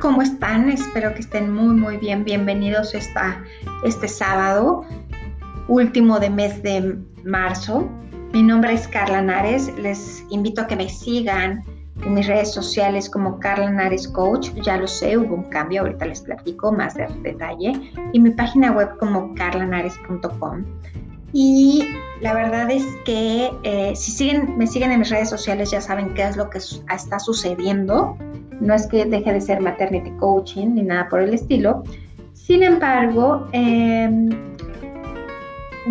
¿cómo están? Espero que estén muy, muy bien. Bienvenidos esta, este sábado, último de mes de marzo. Mi nombre es Carla Nares. Les invito a que me sigan en mis redes sociales como Carla Nares Coach. Ya lo sé, hubo un cambio, ahorita les platico más de detalle. Y mi página web como carlanares.com. Y la verdad es que eh, si siguen, me siguen en mis redes sociales ya saben qué es lo que está sucediendo no es que deje de ser maternity coaching ni nada por el estilo. Sin embargo, em,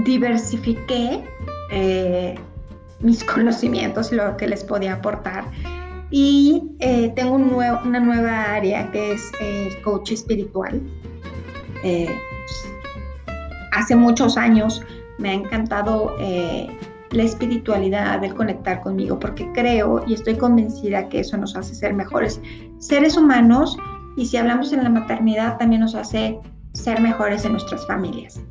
diversifiqué eh, mis conocimientos, lo que les podía aportar. Y eh, tengo una nueva área que es el coach espiritual. Eh, hace muchos años me ha encantado la espiritualidad, el conectar conmigo, porque creo y estoy convencida que eso nos hace ser mejores seres humanos y si hablamos en la maternidad también nos hace ser mejores en nuestras familias.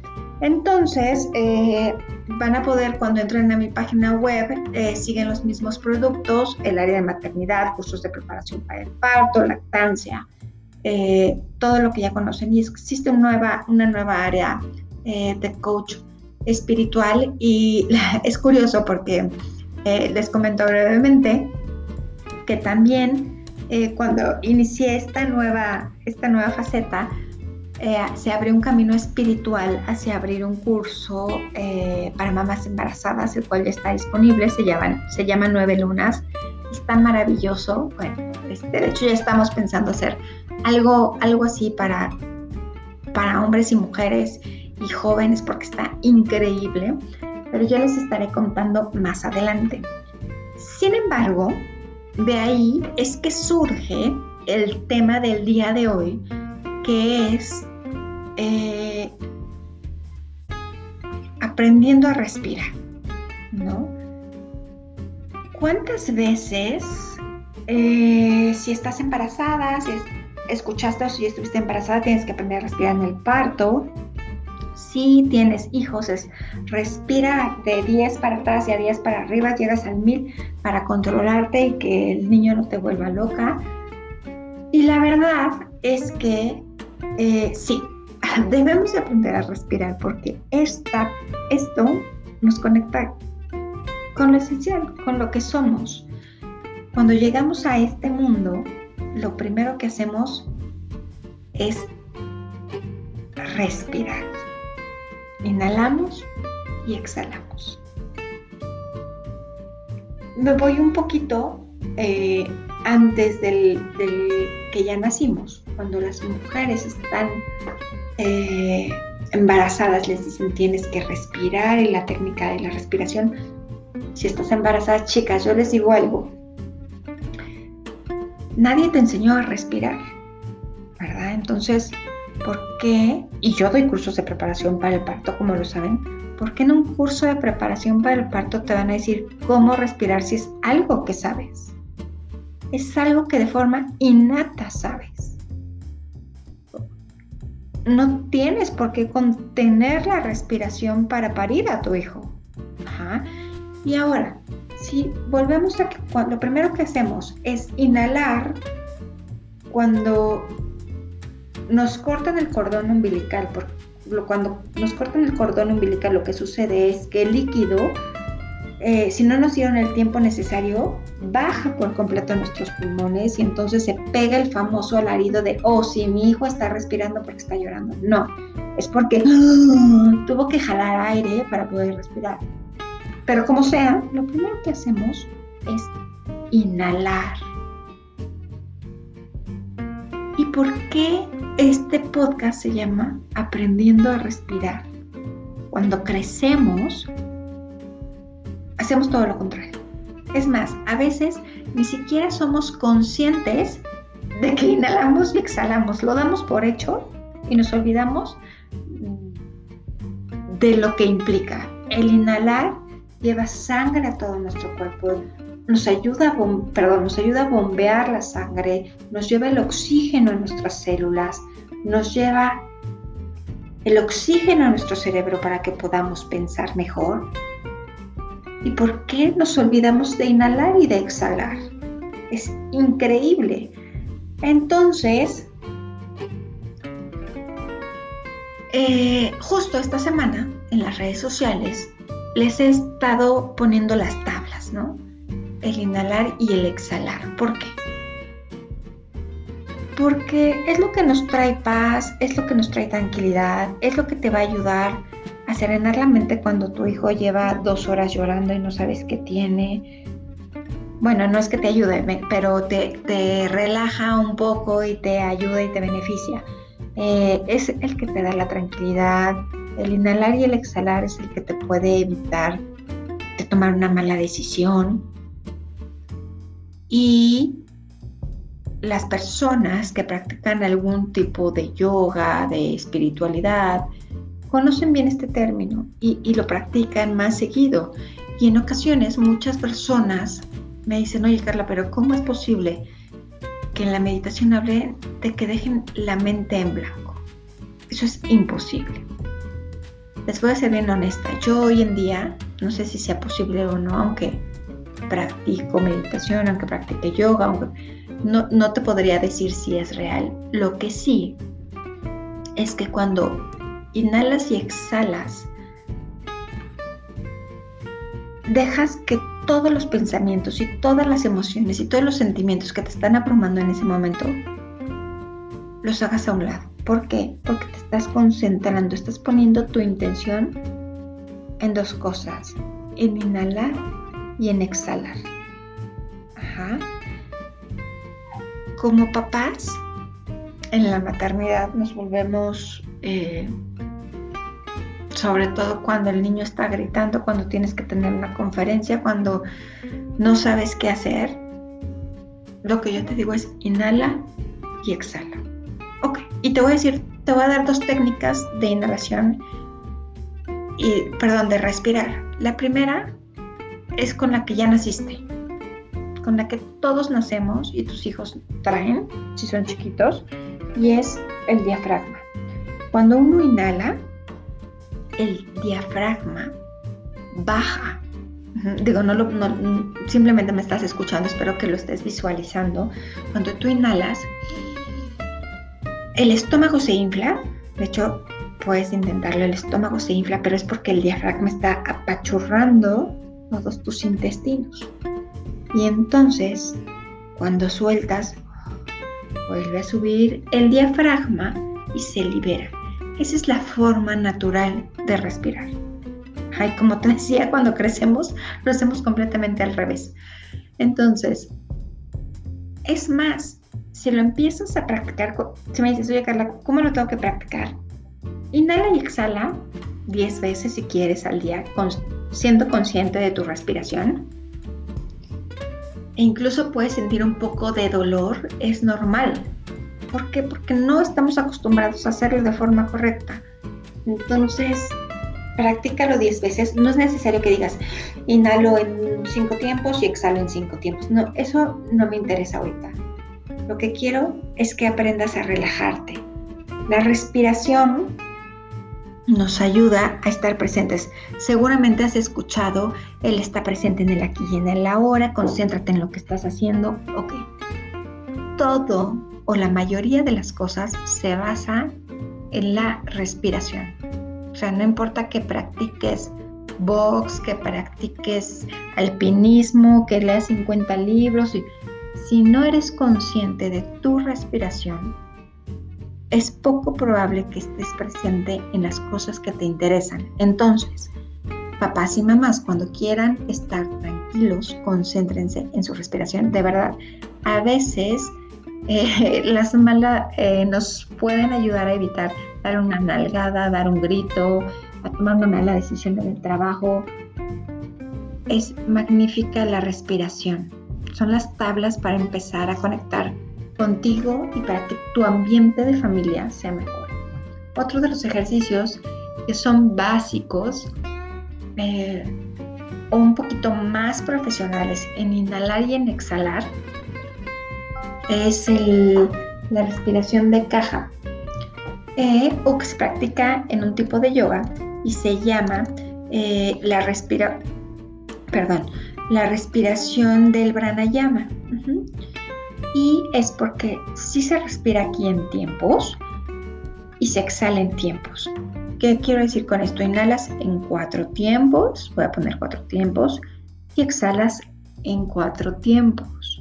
Entonces, eh, van a poder cuando entren a mi página web, eh, siguen los mismos productos, el área de maternidad, cursos de preparación para el parto, lactancia, eh, todo lo que ya conocen. Y existe una nueva, una nueva área de coach espiritual y es curioso porque eh, les comento brevemente que también eh, cuando inicié esta nueva, esta nueva faceta, eh, se abrió un camino espiritual hacia abrir un curso para mamás embarazadas, el cual ya está disponible, se llama, se llama Nueve Lunas, está maravilloso. Bueno, este, de hecho ya estamos pensando hacer algo, algo así para, para hombres y mujeres y jóvenes porque está increíble, pero ya les estaré contando más adelante. Sin embargo, de ahí es que surge el tema del día de hoy, que es eh, aprendiendo a respirar, ¿no? ¿Cuántas veces, eh, si estás embarazada, si escuchaste o si estuviste embarazada, tienes que aprender a respirar en el parto, si tienes hijos, es respira de 10 para atrás y a 10 para arriba, llegas al 1000 para controlarte y que el niño no te vuelva loca. Y la verdad es que eh, sí, debemos aprender a respirar porque esto nos conecta con lo esencial, con lo que somos. Cuando llegamos a este mundo, lo primero que hacemos es respirar. Inhalamos y exhalamos. Me voy un poquito eh, antes del, que ya nacimos, cuando las mujeres están eh, embarazadas, les dicen tienes que respirar y la técnica de la respiración. Si estás embarazada, chicas, yo les digo algo. Nadie te enseñó a respirar, ¿verdad? Entonces, ¿por qué? Y yo doy cursos de preparación para el parto, como lo saben. ¿Por qué en un curso de preparación para el parto te van a decir cómo respirar si es algo que sabes? Es algo que de forma innata sabes. No tienes por qué contener la respiración para parir a tu hijo. Y ahora, si volvemos a que lo primero que hacemos es inhalar cuando nos cortan el cordón umbilical, cuando nos cortan el cordón umbilical lo que sucede es que el líquido, eh, si no nos dieron el tiempo necesario, baja por completo nuestros pulmones y entonces se pega el famoso alarido de, oh, si mi hijo está respirando porque está llorando. No, es porque tuvo que jalar aire para poder respirar. Pero como sea, lo primero que hacemos es inhalar. ¿Y por qué este podcast se llama Aprendiendo a Respirar. Cuando crecemos, hacemos todo lo contrario. Es más, a veces ni siquiera somos conscientes de que inhalamos y exhalamos. Lo damos por hecho y nos olvidamos de lo que implica. El inhalar lleva sangre a todo nuestro cuerpo, nos ayuda, a nos ayuda a bombear la sangre, nos lleva el oxígeno a nuestras células, nos lleva el oxígeno a nuestro cerebro para que podamos pensar mejor. ¿Y por qué nos olvidamos de inhalar y de exhalar? Es increíble. Entonces, eh, justo esta semana en las redes sociales les he estado poniendo las tablas, ¿no? El inhalar y el exhalar. ¿Por qué? Porque es lo que nos trae paz, es lo que nos trae tranquilidad, es lo que te va a ayudar a serenar la mente cuando tu hijo lleva dos horas llorando y no sabes qué tiene. Bueno, no es que te ayude, pero te, relaja un poco y te ayuda y te beneficia. Eh, es el que te da la tranquilidad. El inhalar y el exhalar es el que te puede evitar de tomar una mala decisión. Y las personas que practican algún tipo de yoga, de espiritualidad, conocen bien este término y, lo practican más seguido. Y en ocasiones muchas personas me dicen, oye Carla, pero ¿cómo es posible que en la meditación hable de que dejen la mente en blanco? Eso es imposible. Les voy a ser bien honesta. Yo hoy en día, no sé si sea posible o no, aunque practico meditación, aunque practique yoga, no, no te podría decir si es real. Lo que sí es que cuando inhalas y exhalas, dejas que todos los pensamientos y todas las emociones y todos los sentimientos que te están abrumando en ese momento, los hagas a un lado. ¿Por qué? Porque te estás concentrando, estás poniendo tu intención en dos cosas, en inhalar y en exhalar. Ajá. Como papás, en la maternidad nos volvemos eh, sobre todo cuando el niño está gritando, cuando tienes que tener una conferencia, cuando no sabes qué hacer, lo que yo te digo es inhala y exhala. Ok, y te voy a decir, te voy a dar dos técnicas de inhalación y, perdón, de respirar. La primera es con la que ya naciste, con la que todos nacemos y tus hijos traen, si son chiquitos, y es el diafragma. Cuando uno inhala, el diafragma baja. Digo, no, lo, simplemente me estás escuchando, espero que lo estés visualizando. Cuando tú inhalas, el estómago se infla, de hecho puedes intentarlo, el estómago se infla, pero es porque el diafragma está apachurrando todos tus intestinos. Y entonces, cuando sueltas, vuelve a subir el diafragma y se libera. Esa es la forma natural de respirar. Ay, como te decía, cuando crecemos lo hacemos completamente al revés. Entonces, es más, si lo empiezas a practicar, si me dices, oye Carla, ¿cómo lo tengo que practicar? Inhala y exhala 10 veces si quieres al día, siendo consciente de tu respiración. E incluso puedes sentir un poco de dolor, es normal. ¿Por qué? Porque no estamos acostumbrados a hacerlo de forma correcta. Entonces, practícalo 10 veces. No es necesario que digas, inhalo en 5 tiempos y exhalo en 5 tiempos. No, eso no me interesa ahorita. Lo que quiero es que aprendas a relajarte. La respiración nos ayuda a estar presentes. Seguramente has escuchado, Él está presente en el aquí y en el ahora, concéntrate en lo que estás haciendo. Ok. Todo o la mayoría de las cosas se basa en la respiración. O sea, no importa que practiques box, que practiques alpinismo, que leas 50 libros, si no eres consciente de tu respiración, es poco probable que estés presente en las cosas que te interesan. Entonces, papás y mamás, cuando quieran estar tranquilos, concéntrense en su respiración. De verdad, a veces eh, las malas eh, nos pueden ayudar a evitar dar una nalgada, dar un grito, a tomar una mala decisión en el trabajo. Es magnífica la respiración. Son las tablas para empezar a conectar contigo y para que tu ambiente de familia sea mejor. Otro de los ejercicios que son básicos eh, o un poquito más profesionales en inhalar y en exhalar es la respiración de caja o que se practica en un tipo de yoga y se llama eh, la respira perdón la respiración del pranayama es porque sí se respira aquí en tiempos y se exhala en tiempos. ¿Qué quiero decir con esto? Inhalas en cuatro tiempos, voy a poner cuatro tiempos, y exhalas en cuatro tiempos.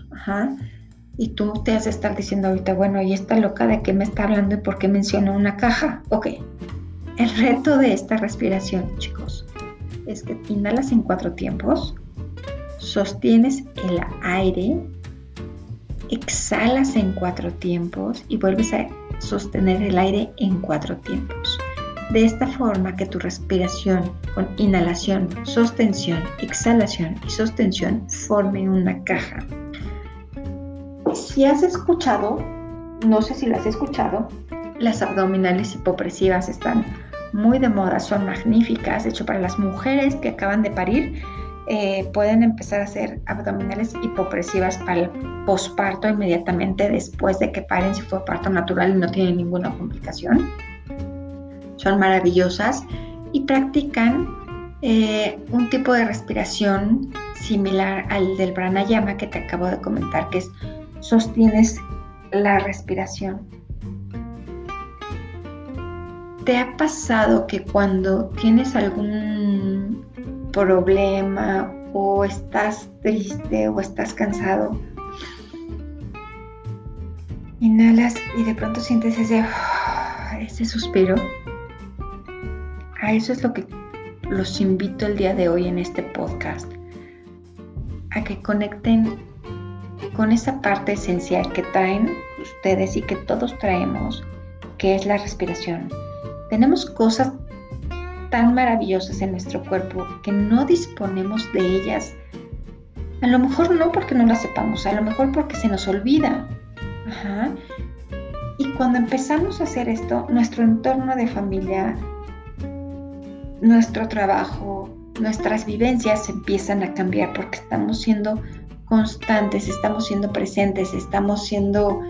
Y tú te has de estar diciendo ahorita, bueno, ¿y esta loca de qué me está hablando y por qué menciona una caja? Ok, el reto de esta respiración, chicos, es que inhalas en cuatro tiempos, sostienes el aire, exhalas en cuatro tiempos y vuelves a sostener el aire en cuatro tiempos. De esta forma que tu respiración con inhalación, sostención, exhalación y sostención forme una caja. Si has escuchado, no sé si las has escuchado, las abdominales hipopresivas están muy de moda, son magníficas. De hecho, para las mujeres que acaban de parir, eh, pueden empezar a hacer abdominales hipopresivas para el posparto inmediatamente después de que paren si fue parto natural y no tienen ninguna complicación. Son maravillosas y practican eh, un tipo de respiración similar al del pranayama que te acabo de comentar, que es sostienes la respiración. ¿Te ha pasado que cuando tienes algún problema o estás triste o estás cansado, inhalas y de pronto sientes ese, ese suspiro? A eso es lo que los invito el día de hoy en este podcast, a que conecten con esa parte esencial que traen ustedes y que todos traemos, que es la respiración tenemos cosas tan maravillosas en nuestro cuerpo que no disponemos de ellas. A lo mejor no porque no las sepamos, a lo mejor porque se nos olvida. Y cuando empezamos a hacer esto, nuestro entorno de familia, nuestro trabajo, nuestras vivencias empiezan a cambiar porque estamos siendo constantes, estamos siendo presentes, estamos siendo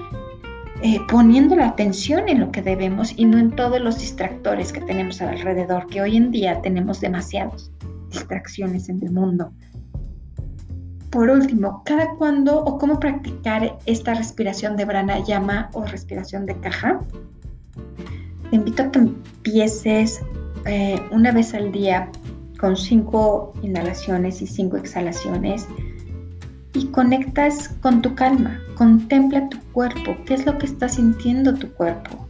eh, poniendo la atención en lo que debemos y no en todos los distractores que tenemos alrededor, que hoy en día tenemos demasiadas distracciones en el mundo. Por último, ¿cada cuándo o cómo practicar esta respiración de llama o respiración de caja? Te invito a que empieces eh, una vez al día con cinco inhalaciones y cinco exhalaciones y conectas con tu calma. Contempla tu cuerpo, qué es lo que está sintiendo tu cuerpo.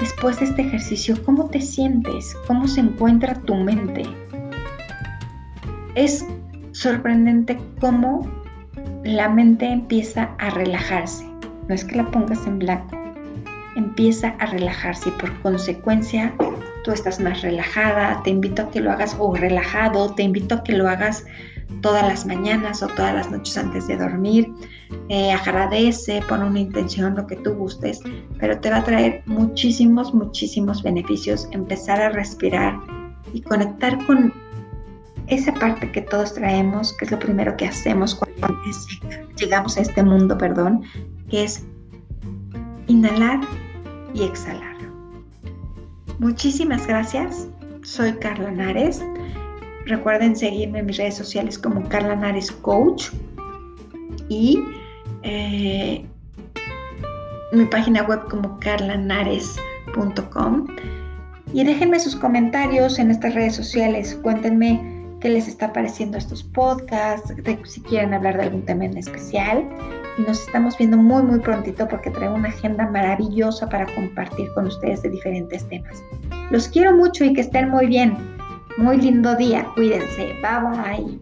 Después de este ejercicio, ¿cómo te sientes? ¿Cómo se encuentra tu mente? Es sorprendente cómo la mente empieza a relajarse. No es que la pongas en blanco, empieza a relajarse y por consecuencia tú estás más relajada. Te invito a que lo hagas o relajado, te invito a que lo hagas todas las mañanas o todas las noches antes de dormir. Eh, agradece, pon una intención, lo que tú gustes, pero te va a traer muchísimos, muchísimos beneficios empezar a respirar y conectar con esa parte que todos traemos, que es lo primero que hacemos cuando llegamos a este mundo, perdón, que es inhalar y exhalar. Muchísimas gracias. Soy Carla Nares. Recuerden seguirme en mis redes sociales como Carla Nares Coach y eh, mi página web como carlanares.com. Y déjenme sus comentarios en estas redes sociales. Cuéntenme qué les está pareciendo estos podcasts, si quieren hablar de algún tema en especial. Y nos estamos viendo muy, muy prontito porque traigo una agenda maravillosa para compartir con ustedes de diferentes temas. Los quiero mucho y que estén muy bien. Muy lindo día, cuídense, bye bye.